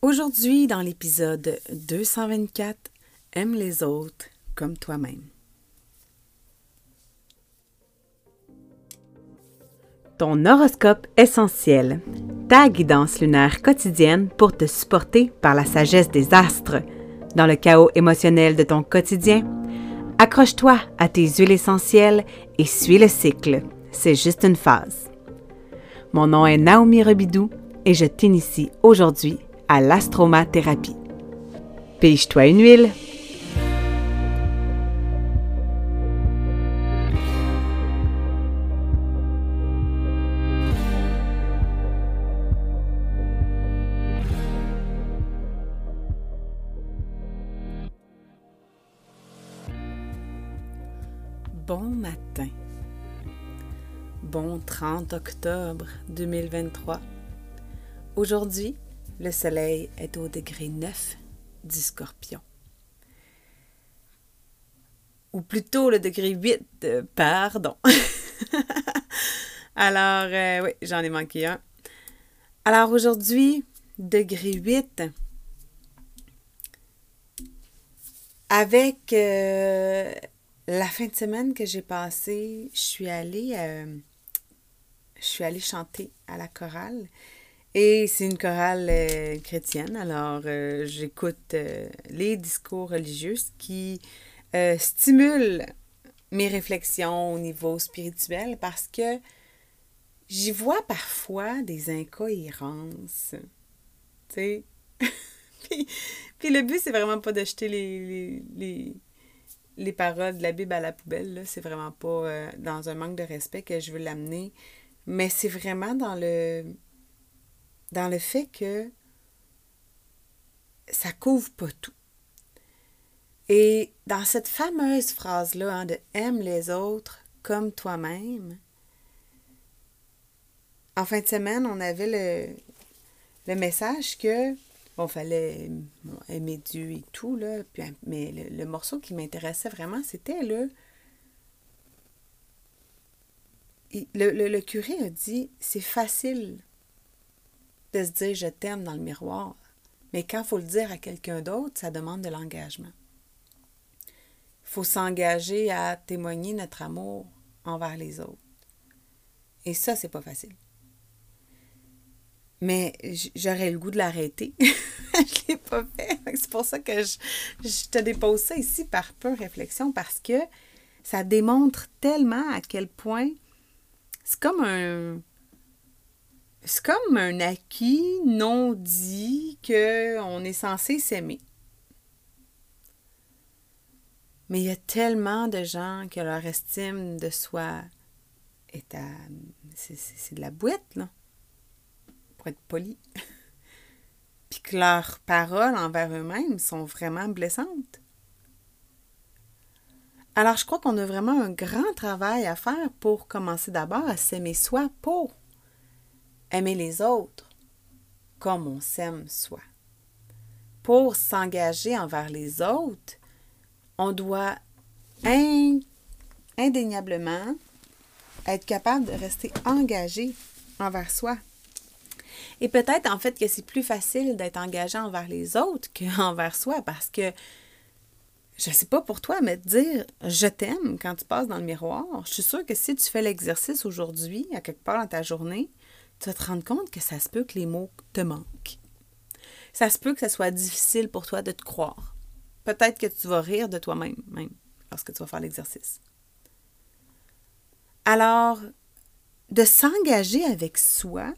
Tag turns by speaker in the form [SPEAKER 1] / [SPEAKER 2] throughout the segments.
[SPEAKER 1] Aujourd'hui, dans l'épisode 224, Aime les autres comme toi-même. Ton horoscope essentiel, ta guidance lunaire quotidienne pour te supporter par la sagesse des astres. Dans le chaos émotionnel de ton quotidien, accroche-toi à tes huiles essentielles et suis le cycle. C'est juste une phase. Mon nom est Naomi Rebidou et je t'initie aujourd'hui à l'astromathérapie. Pige-toi une huile. Bon matin. Bon 30 octobre 2023. Aujourd'hui, le soleil est au degré 9 du scorpion. Ou plutôt le degré 8, euh, pardon. Alors, euh, oui, j'en ai manqué un. Alors aujourd'hui, degré 8. Avec euh, la fin de semaine que j'ai passée, je suis allée, je suis allée chanter à la chorale et c'est une chorale euh, chrétienne, alors euh, j'écoute euh, les discours religieux qui stimulent mes réflexions au niveau spirituel parce que j'y vois parfois des incohérences. Tu sais? puis, le but, c'est vraiment pas d'acheter les, les, les, paroles de la Bible à la poubelle. C'est vraiment pas dans un manque de respect que je veux l'amener. Mais c'est vraiment dans le dans le fait que ça couvre pas tout. Et dans cette fameuse phrase-là hein, de aime les autres comme toi-même, en fin de semaine, on avait le, message que bon, fallait aimer Dieu et tout, là, mais le, morceau qui m'intéressait vraiment, c'était le, le curé a dit c'est facile de se dire je t'aime dans le miroir. Mais quand il faut le dire à quelqu'un d'autre, ça demande de l'engagement. Il faut s'engager à témoigner notre amour envers les autres. Et ça, c'est pas facile. Mais j'aurais le goût de l'arrêter. je l'ai pas fait. C'est pour ça que je, je te dépose ça ici par peu réflexion parce que ça démontre tellement à quel point c'est comme un, c'est comme un acquis non dit qu'on est censé s'aimer. Mais il y a tellement de gens que leur estime de soi est à. C'est de la boîte, là. Pour être poli. Puis que leurs paroles envers eux-mêmes sont vraiment blessantes. Alors, je crois qu'on a vraiment un grand travail à faire pour commencer d'abord à s'aimer soi pour aimer les autres comme on s'aime soi. Pour s'engager envers les autres, on doit indéniablement être capable de rester engagé envers soi. Et peut-être en fait que c'est plus facile d'être engagé envers les autres qu'envers soi parce que je ne sais pas pour toi, mais dire je t'aime quand tu passes dans le miroir, je suis sûre que si tu fais l'exercice aujourd'hui, à quelque part dans ta journée, tu vas te rendre compte que ça se peut que les mots te manquent. Ça se peut que ce soit difficile pour toi de te croire. Peut-être que tu vas rire de toi-même, même, lorsque tu vas faire l'exercice. Alors, de s'engager avec soi,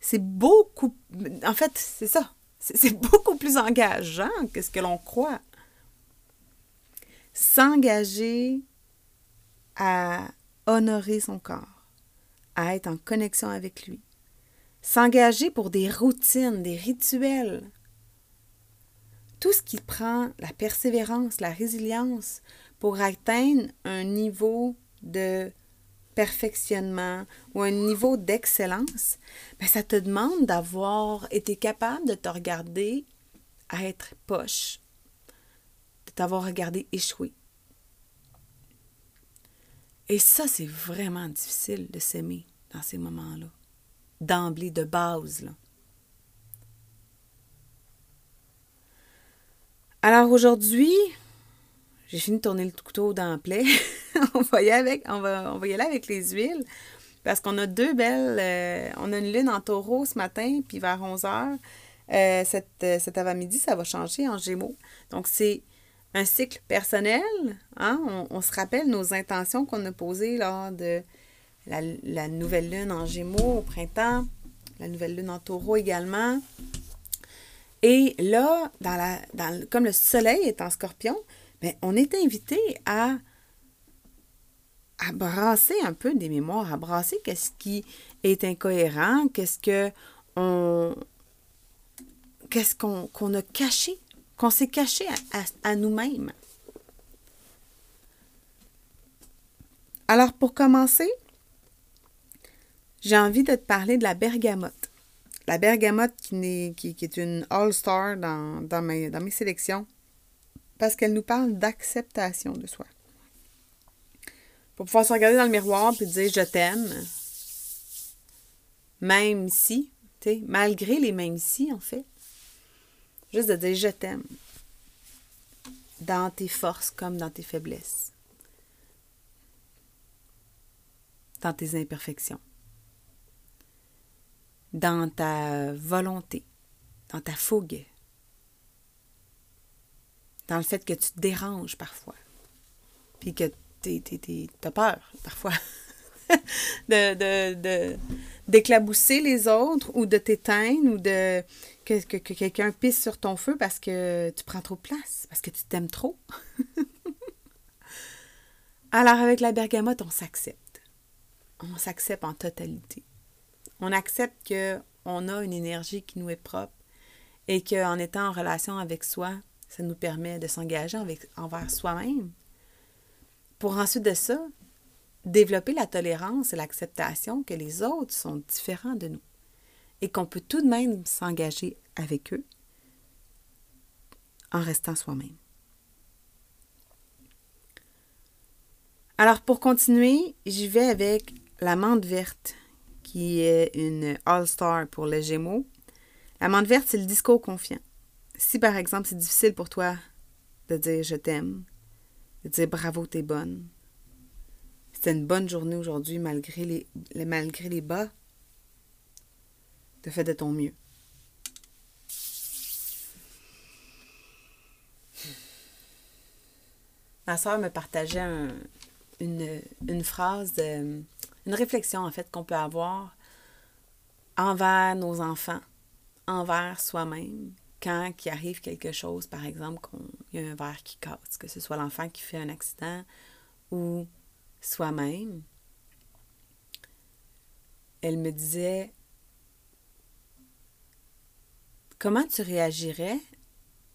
[SPEAKER 1] c'est beaucoup. En fait, c'est ça. C'est beaucoup plus engageant que ce que l'on croit. S'engager à honorer son corps à être en connexion avec lui. S'engager pour des routines, des rituels. Tout ce qui prend la persévérance, la résilience pour atteindre un niveau de perfectionnement ou un niveau d'excellence, ben ça te demande d'avoir été capable de te regarder à être poche, de t'avoir regardé échouer, et ça, c'est vraiment difficile de s'aimer dans ces moments-là, d'emblée, de base. Là. Alors aujourd'hui, j'ai fini de tourner le couteau dans la plaie. on, va y aller avec, les huiles parce qu'on a deux belles. Euh, on a une lune en taureau ce matin, puis vers 11 h. Euh, euh, cet, avant-midi, ça va changer en gémeaux. Donc, c'est un cycle personnel. Hein. On, se rappelle nos intentions qu'on a posées lors de la, nouvelle lune en gémeaux au printemps, la nouvelle lune en taureau également. Et là, dans la, comme le soleil est en scorpion, ben, on est invité à, à brasser un peu des mémoires, à brasser qu'est-ce qui est incohérent, qu'est-ce que on qu'on a caché, qu'on s'est caché à nous-mêmes. Alors, pour commencer, j'ai envie de te parler de la bergamote. La bergamote qui, est une all-star dans, mes, dans mes sélections parce qu'elle nous parle d'acceptation de soi. Pour pouvoir se regarder dans le miroir et dire je t'aime, même si, malgré les mêmes si, en fait. Juste de dire je t'aime. Dans tes forces comme dans tes faiblesses. Dans tes imperfections. Dans ta volonté. Dans ta fougue. Dans le fait que tu te déranges parfois. Puis que tu as peur parfois. de, d'éclabousser les autres ou de t'éteindre ou de que, que quelqu'un pisse sur ton feu parce que tu prends trop de place, parce que tu t'aimes trop. Alors avec la bergamote, on s'accepte. On s'accepte en totalité. On accepte que on a une énergie qui nous est propre et qu'en étant en relation avec soi, ça nous permet de s'engager envers soi-même. Pour ensuite de ça, développer la tolérance et l'acceptation que les autres sont différents de nous et qu'on peut tout de même s'engager avec eux en restant soi-même. Alors pour continuer, j'y vais avec la menthe verte qui est une all-star pour les Gémeaux. La menthe verte, c'est le discours confiant. Si par exemple c'est difficile pour toi de dire je t'aime, de dire bravo, t'es bonne, c'était une bonne journée aujourd'hui malgré les, bas. Tu fait de ton mieux. Ma soeur me partageait un- une, une phrase, de- une réflexion en fait qu'on peut avoir envers nos enfants, envers soi-même, quand il arrive quelque chose, par exemple, qu'il y a un verre qui casse, que ce soit l'enfant qui fait un accident ou soi-même, elle me disait Comment tu réagirais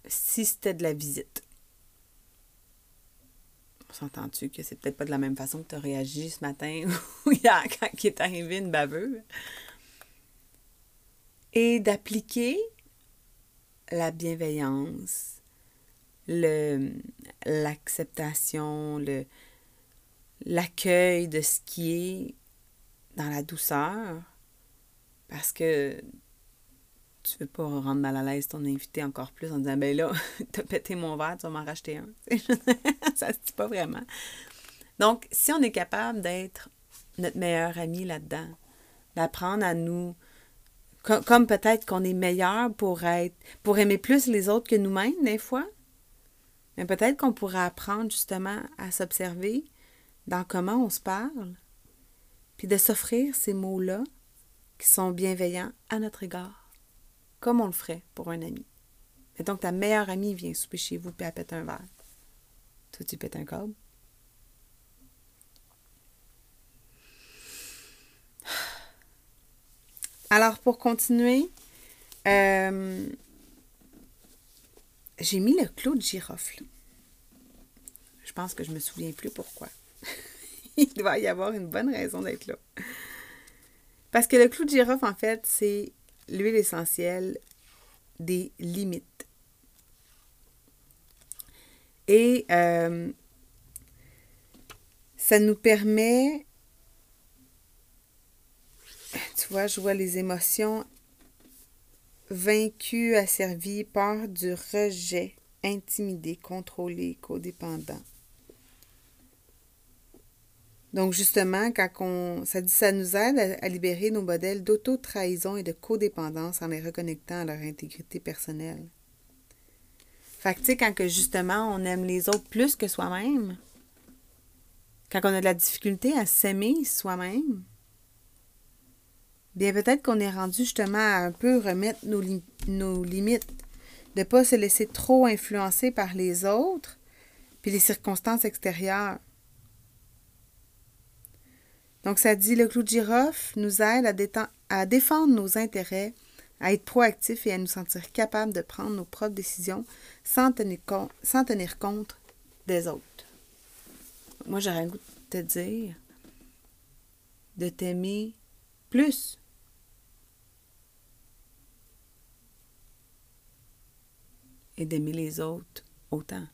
[SPEAKER 1] si c'était de la visite? S'entend-tu que c'est peut-être pas de la même façon que tu as réagi ce matin ou hier quand il est arrivé une baveux? Et d'appliquer la bienveillance, le, l'acceptation, le, l'accueil de ce qui est dans la douceur, parce que tu veux pas rendre mal à l'aise ton invité encore plus en disant ben là, t'as pété mon verre, tu vas m'en racheter un. Ça se dit pas vraiment. Donc, si on est capable d'être notre meilleur ami là-dedans, d'apprendre à nous co- comme peut-être qu'on est meilleur pour être pour aimer plus les autres que nous-mêmes des fois, mais peut-être qu'on pourrait apprendre justement à s'observer dans comment on se parle, puis de s'offrir ces mots-là qui sont bienveillants à notre égard, comme on le ferait pour un ami. Et donc, ta meilleure amie vient souper chez vous puis elle pète un verre. Toi, tu pètes un câble. Alors, pour continuer, euh, j'ai mis le clou de girofle. Je pense que je me souviens plus pourquoi. Il doit y avoir une bonne raison d'être là. Parce que le clou de girofle, en fait, c'est l'huile essentielle des limites. Et euh, ça nous permet, tu vois, je vois les émotions vaincues, asservies, peur du rejet, intimidés, contrôlés, codépendants. Donc, justement, quand on, ça, dit, ça nous aide à, libérer nos modèles d'auto-trahison et de codépendance en les reconnectant à leur intégrité personnelle. Fait que, quand justement on aime les autres plus que soi-même, quand on a de la difficulté à s'aimer soi-même, bien peut-être qu'on est rendu justement à un peu remettre nos, nos limites, de ne pas se laisser trop influencer par les autres, puis les circonstances extérieures. Donc, ça dit le clou de girofle nous aide à, défendre nos intérêts, à être proactifs et à nous sentir capables de prendre nos propres décisions sans tenir, compte, sans tenir compte des autres. Moi, j'aurais un goût de te dire de t'aimer plus. Et d'aimer les autres autant.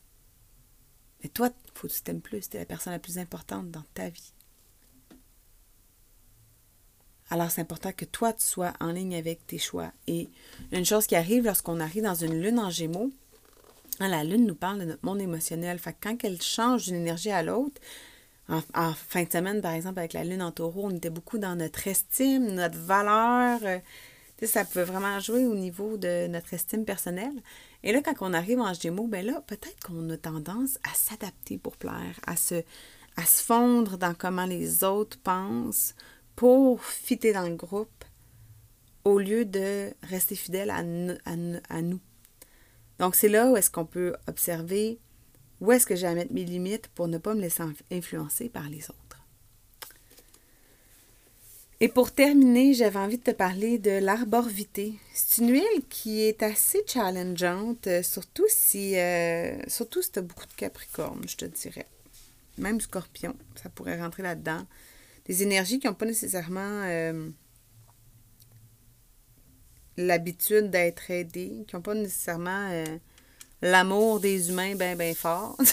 [SPEAKER 1] Mais toi, il faut que tu t'aimes plus. Tu es la personne la plus importante dans ta vie. Alors, c'est important que toi, tu sois en ligne avec tes choix. Et une chose qui arrive lorsqu'on arrive dans une lune en gémeaux, hein, la lune nous parle de notre monde émotionnel. Fait que quand elle change d'une énergie à l'autre, en, fin de semaine, par exemple, avec la lune en taureau, on était beaucoup dans notre estime, notre valeur. Euh, ça peut vraiment jouer au niveau de notre estime personnelle. Et là, quand on arrive en gémeaux, ben là, peut-être qu'on a tendance à s'adapter pour plaire, à se, à se fondre dans comment les autres pensent pour fitter dans le groupe au lieu de rester fidèle à, nous. Donc, c'est là où est-ce qu'on peut observer où est-ce que j'ai à mettre mes limites pour ne pas me laisser influencer par les autres. Et pour terminer, j'avais envie de te parler de l'arborvité. C'est une huile qui est assez challengeante, euh, surtout si, euh, surtout si tu as beaucoup de capricorne, je te dirais. Même scorpion, ça pourrait rentrer là-dedans des énergies qui n'ont pas nécessairement euh, l'habitude d'être aidées, qui n'ont pas nécessairement euh, l'amour des humains bien, bien fort.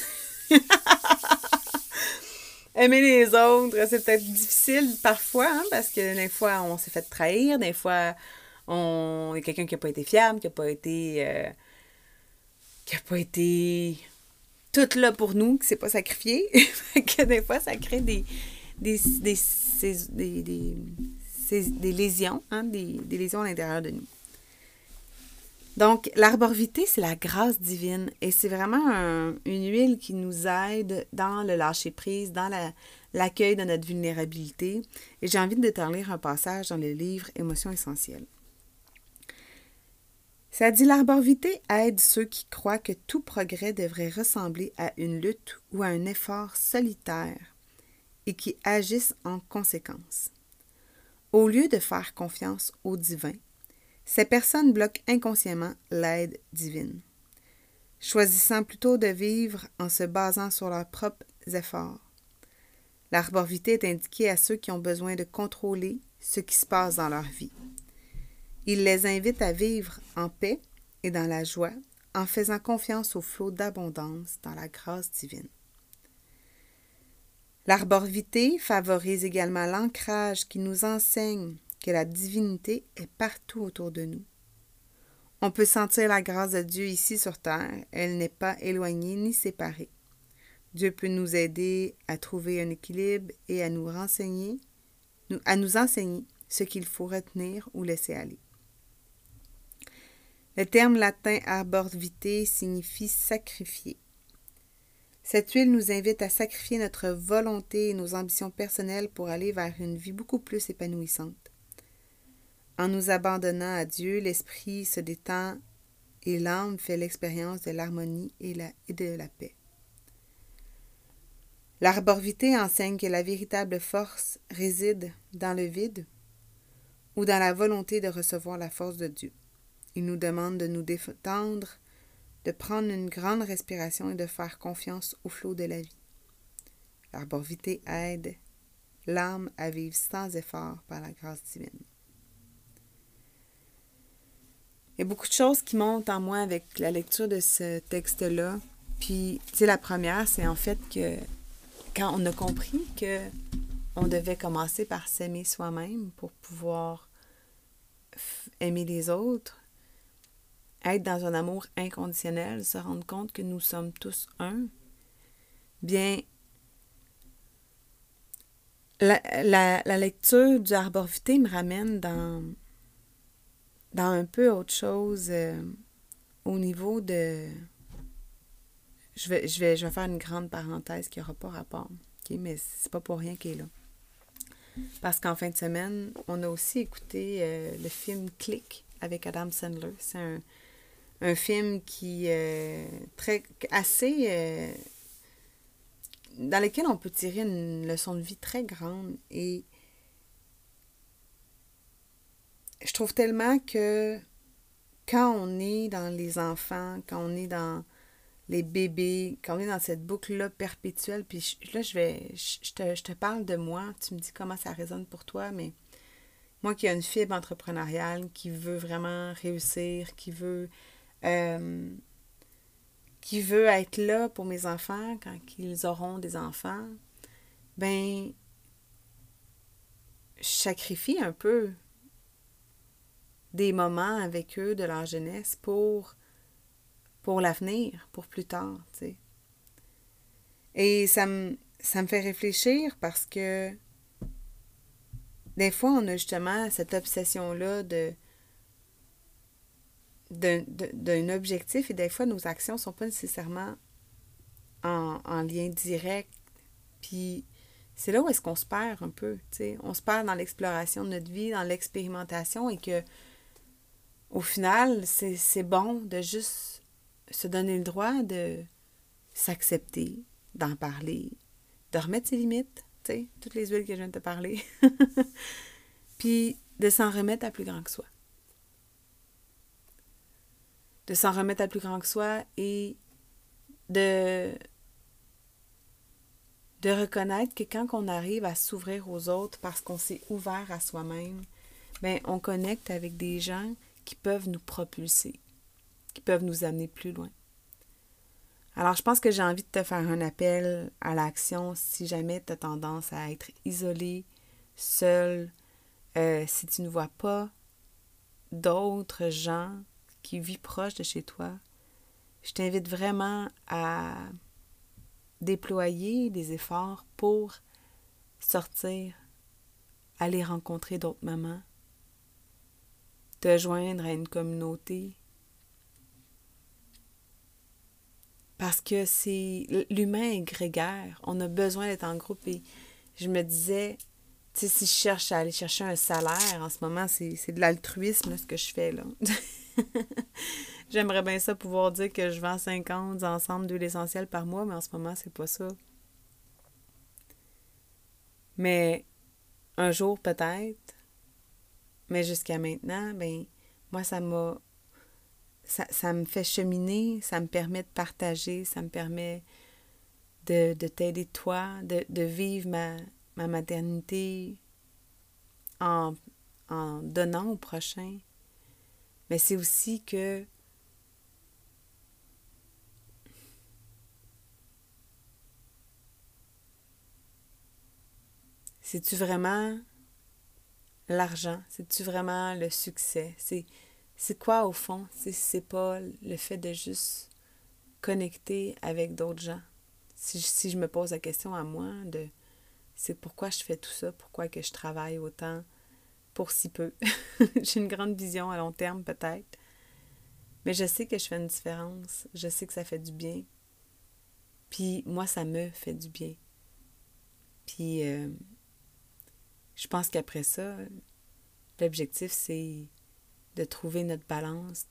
[SPEAKER 1] Aimer les autres, c'est peut-être difficile parfois, hein, parce que des fois, on s'est fait trahir, des fois, on y a quelqu'un qui n'a pas été fiable, qui n'a pas été. Euh, qui n'a pas été tout là pour nous, qui s'est pas sacrifié. que des fois, ça crée des, des, des, des, des lésions, hein, des, des, lésions à l'intérieur de nous. Donc, l'arborvité, c'est la grâce divine et c'est vraiment une huile qui nous aide dans le lâcher-prise, dans l'accueil de notre vulnérabilité. Et j'ai envie de te lire un passage dans le livre Émotions essentielles. Ça dit l'arborvité aide ceux qui croient que tout progrès devrait ressembler à une lutte ou à un effort solitaire et qui agissent en conséquence. Au lieu de faire confiance au divin, ces personnes bloquent inconsciemment l'aide divine, choisissant plutôt de vivre en se basant sur leurs propres efforts. L'arborvité est indiquée à ceux qui ont besoin de contrôler ce qui se passe dans leur vie. Il les invite à vivre en paix et dans la joie en faisant confiance au flot d'abondance dans la grâce divine. L'arborvité favorise également l'ancrage qui nous enseigne que la divinité est partout autour de nous. On peut sentir la grâce de Dieu ici sur terre, elle n'est pas éloignée ni séparée. Dieu peut nous aider à trouver un équilibre et à nous enseigner ce qu'il faut retenir ou laisser aller. Le terme latin arborvité signifie sacrifier. Cette huile nous invite à sacrifier notre volonté et nos ambitions personnelles pour aller vers une vie beaucoup plus épanouissante. En nous abandonnant à Dieu, l'esprit se détend et l'âme fait l'expérience de l'harmonie et, de la paix. L'arborvité enseigne que la véritable force réside dans le vide ou dans la volonté de recevoir la force de Dieu. Il nous demande de nous détendre de prendre une grande respiration et de faire confiance au flot de la vie. L'arborvité aide l'âme à vivre sans effort par la grâce divine. Il y a beaucoup de choses qui montent en moi avec la lecture de ce texte-là. Puis, tu sais, la première, c'est en fait que quand on a compris que on devait commencer par s'aimer soi-même pour pouvoir aimer les autres, être dans un amour inconditionnel, se rendre compte que nous sommes tous un, bien, la, la, lecture du Arbor Vitae me ramène dans, dans un peu autre chose euh, au niveau de... Je vais, je, vais, je vais faire une grande parenthèse qui n'aura pas rapport, okay? mais c'est pas pour rien qu'il est là. Parce qu'en fin de semaine, on a aussi écouté euh, le film Click avec Adam Sandler. C'est un, un film qui est très assez euh, dans lequel on peut tirer une leçon de vie très grande et je trouve tellement que quand on est dans les enfants, quand on est dans les bébés, quand on est dans cette boucle-là perpétuelle, puis là, je vais, je, te, je te parle de moi, tu me dis comment ça résonne pour toi, mais moi qui ai une fibre entrepreneuriale, qui veut vraiment réussir, qui veut euh, qui veut être là pour mes enfants quand ils auront des enfants, ben, je sacrifie un peu des moments avec eux de leur jeunesse pour, pour l'avenir, pour plus tard, tu sais. Et ça me, ça me fait réfléchir parce que des fois, on a justement cette obsession-là de d'un objectif et des fois nos actions ne sont pas nécessairement en, en lien direct. Puis c'est là où est-ce qu'on se perd un peu. On se perd dans l'exploration de notre vie, dans l'expérimentation et que au final, c'est bon de juste se donner le droit de s'accepter, d'en parler, de remettre ses limites, toutes les huiles que je viens de te parler. Puis de s'en remettre à plus grand que soi de s'en remettre à plus grand que soi et de, de reconnaître que quand on arrive à s'ouvrir aux autres parce qu'on s'est ouvert à soi-même, ben on connecte avec des gens qui peuvent nous propulser, qui peuvent nous amener plus loin. Alors, je pense que j'ai envie de te faire un appel à l'action si jamais tu as tendance à être isolé, seul, euh, si tu ne vois pas d'autres gens qui vit proche de chez toi, je t'invite vraiment à déployer des efforts pour sortir, aller rencontrer d'autres mamans, te joindre à une communauté. Parce que c'est l'humain est grégaire, on a besoin d'être en groupe et je me disais, tu sais, si je cherche à aller chercher un salaire en ce moment, c'est de l'altruisme ce que je fais là. J'aimerais bien ça pouvoir dire que je vends 50 ensembles d'huile essentielle par mois, mais en ce moment, c'est pas ça. Mais un jour peut-être, mais jusqu'à maintenant, ben moi, ça m'a. Ça, me fait cheminer, ça me permet de partager, ça me permet de, t'aider toi, de, vivre ma, ma maternité en, en donnant au prochain, mais c'est aussi que C'est-tu vraiment l'argent? C'est-tu vraiment le succès? C'est, quoi au fond? C'est, c'est pas le fait de juste connecter avec d'autres gens? Si, si je me pose la question à moi de c'est pourquoi je fais tout ça, pourquoi que je travaille autant, pour si peu. J'ai une grande vision à long terme peut-être. Mais je sais que je fais une différence. Je sais que ça fait du bien. Puis moi, ça me fait du bien. Puis euh, je pense qu'après ça, l'objectif, c'est de trouver notre balance,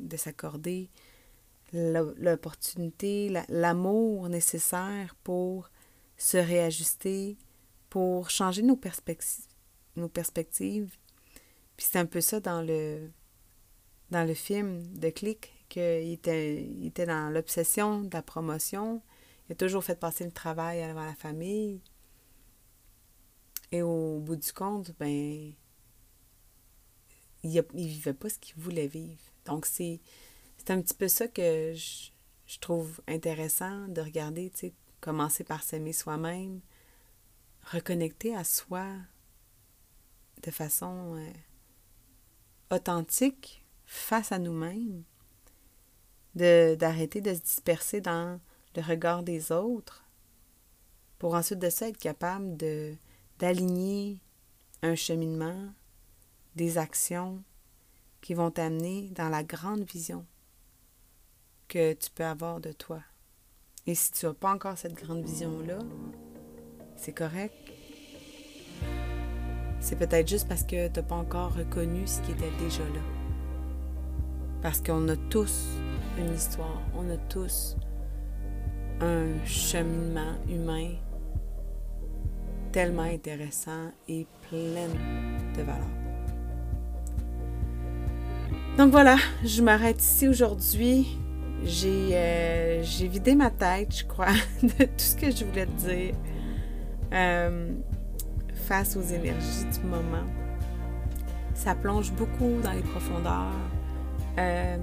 [SPEAKER 1] de s'accorder l'opportunité, l'amour nécessaire pour se réajuster, pour changer nos perspectives, nos perspectives. Puis c'est un peu ça dans le, dans le film de Click, qu'il était, il était dans l'obsession de la promotion. Il a toujours fait passer le travail avant la famille. Et au bout du compte, ben, il ne vivait pas ce qu'il voulait vivre. Donc, c'est, un petit peu ça que je, je trouve intéressant de regarder, tu sais, commencer par s'aimer soi-même, reconnecter à soi, de façon euh, authentique face à nous-mêmes d'arrêter de, se disperser dans le regard des autres pour ensuite de ça être capable de d'aligner un cheminement, des actions qui vont t'amener dans la grande vision que tu peux avoir de toi. Et si tu n'as pas encore cette grande vision-là, c'est correct. C'est peut-être juste parce que tu n'as pas encore reconnu ce qui était déjà là. Parce qu'on a tous une histoire, on a tous un cheminement humain tellement intéressant et plein de valeur. Donc voilà, je m'arrête ici aujourd'hui. Euh, j'ai vidé ma tête, je crois, de tout ce que je voulais te dire euh, face aux énergies du moment. Ça plonge beaucoup dans les profondeurs. Euh,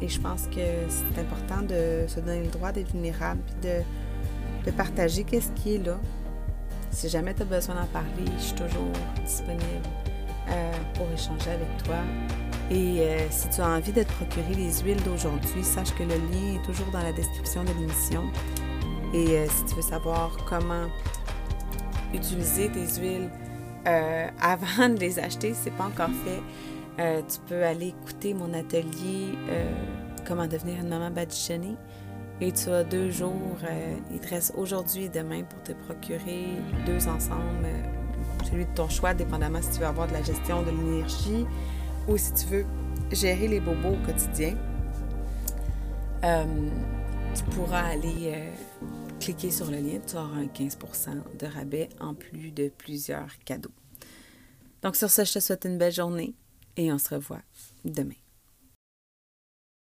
[SPEAKER 1] et je pense que c'est important de se donner le droit d'être vulnérable et de, partager qu'est-ce qui est là. Si jamais tu as besoin d'en parler, je suis toujours disponible pour échanger avec toi. Et euh, si tu as envie de te procurer les huiles d'aujourd'hui, sache que le lien est toujours dans la description de l'émission. Et euh, si tu veux savoir comment utiliser tes huiles euh, avant de les acheter, c'est pas encore fait. tu peux aller écouter mon atelier Comment devenir une maman badigeonnée. Et tu as deux jours, il te reste aujourd'hui et demain pour te procurer deux ensemble, celui de ton choix, dépendamment si tu veux avoir de la gestion de l'énergie, ou si tu veux gérer les bobos au quotidien, euh, tu pourras aller euh, cliquer sur le lien, tu auras un 15% de rabais en plus de plusieurs cadeaux. Donc sur ce, je te souhaite une belle journée et on se revoit demain.